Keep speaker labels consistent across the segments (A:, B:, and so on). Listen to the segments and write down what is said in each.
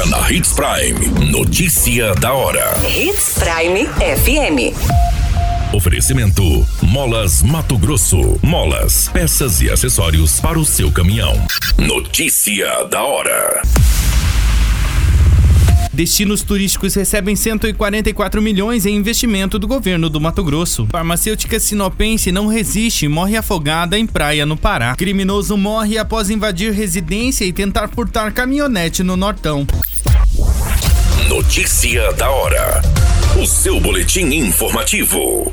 A: Agora na Hits Prime. Notícia da hora.
B: Hits Prime FM.
A: Oferecimento: Molas Mato Grosso. Molas, peças e acessórios para o seu caminhão. Notícia da hora.
C: Destinos turísticos recebem 144 milhões em investimento do governo do Mato Grosso. Farmacêutica sinopense não resiste e morre afogada em praia no Pará. Criminoso morre após invadir residência e tentar furtar caminhonete no Nortão.
A: Notícia da hora. O seu boletim informativo.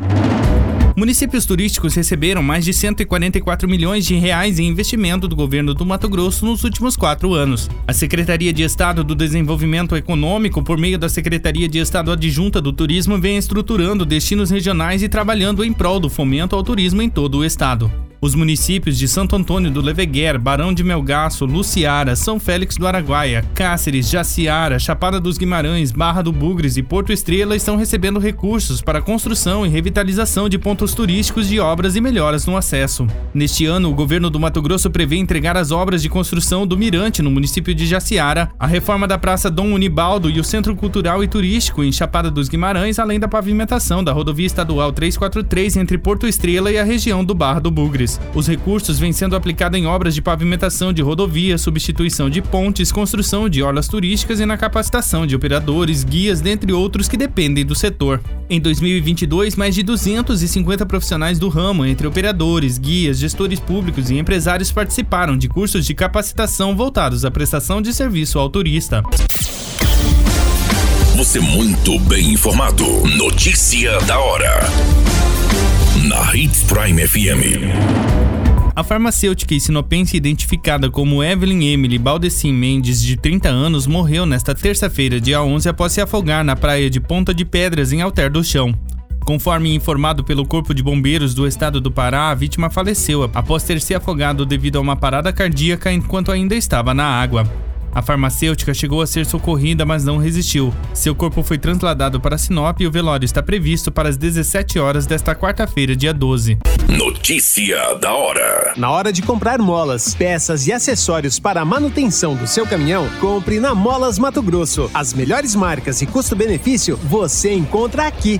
C: Municípios turísticos receberam mais de 144 milhões de reais em investimento do governo do Mato Grosso nos últimos quatro anos. A Secretaria de Estado do Desenvolvimento Econômico, por meio da Secretaria de Estado Adjunta do Turismo, vem estruturando destinos regionais e trabalhando em prol do fomento ao turismo em todo o estado. Os municípios de Santo Antônio do Leveguer, Barão de Melgaço, Luciara, São Félix do Araguaia, Cáceres, Jaciara, Chapada dos Guimarães, Barra do Bugres e Porto Estrela estão recebendo recursos para construção e revitalização de pontos turísticos de obras e melhoras no acesso. Neste ano, o governo do Mato Grosso prevê entregar as obras de construção do Mirante no município de Jaciara, a reforma da Praça Dom Unibaldo e o Centro Cultural e Turístico em Chapada dos Guimarães, além da pavimentação da rodovia estadual 343 entre Porto Estrela e a região do Barra do Bugres. Os recursos vêm sendo aplicados em obras de pavimentação de rodovias, substituição de pontes, construção de orlas turísticas e na capacitação de operadores, guias, dentre outros que dependem do setor. Em 2022, mais de 250 profissionais do ramo, entre operadores, guias, gestores públicos e empresários participaram de cursos de capacitação voltados à prestação de serviço ao turista.
A: Você muito bem informado. Notícia da hora Prime FM.
C: A farmacêutica e sinopense identificada como Evelyn Emily Baldessin Mendes, de 30 anos, morreu nesta terça-feira, dia 11, após se afogar na praia de Ponta de Pedras, em Alter do Chão. Conforme informado pelo Corpo de Bombeiros do estado do Pará, a vítima faleceu após ter se afogado devido a uma parada cardíaca enquanto ainda estava na água. A farmacêutica chegou a ser socorrida, mas não resistiu. Seu corpo foi trasladado para Sinop e o velório está previsto para as 17 horas desta quarta-feira, dia 12.
A: Notícia da hora.
D: Na hora de comprar molas, peças e acessórios para a manutenção do seu caminhão, compre na Molas Mato Grosso. As melhores marcas e custo-benefício você encontra aqui.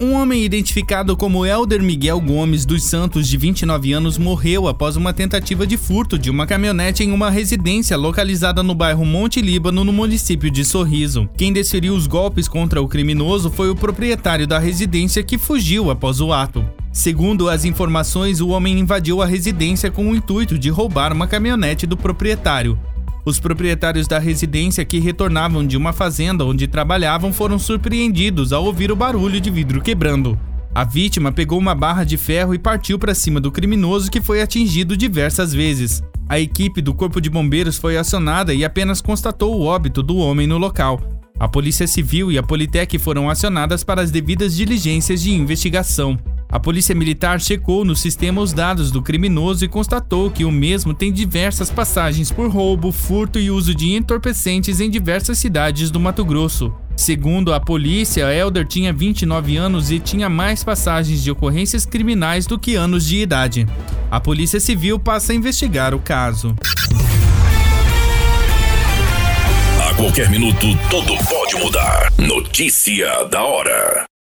C: Um homem identificado como Elder Miguel Gomes dos Santos, de 29 anos, morreu após uma tentativa de furto de uma caminhonete em uma residência localizada no bairro Monte Líbano, no município de Sorriso. Quem desferiu os golpes contra o criminoso foi o proprietário da residência que fugiu após o ato. Segundo as informações, o homem invadiu a residência com o intuito de roubar uma caminhonete do proprietário. Os proprietários da residência que retornavam de uma fazenda onde trabalhavam foram surpreendidos ao ouvir o barulho de vidro quebrando. A vítima pegou uma barra de ferro e partiu para cima do criminoso que foi atingido diversas vezes. A equipe do Corpo de Bombeiros foi acionada e apenas constatou o óbito do homem no local. A Polícia Civil e a Politec foram acionadas para as devidas diligências de investigação. A Polícia Militar checou no sistema os dados do criminoso e constatou que o mesmo tem diversas passagens por roubo, furto e uso de entorpecentes em diversas cidades do Mato Grosso. Segundo a polícia, Elder tinha 29 anos e tinha mais passagens de ocorrências criminais do que anos de idade. A Polícia Civil passa a investigar o caso.
A: A qualquer minuto, tudo pode mudar. Notícia da hora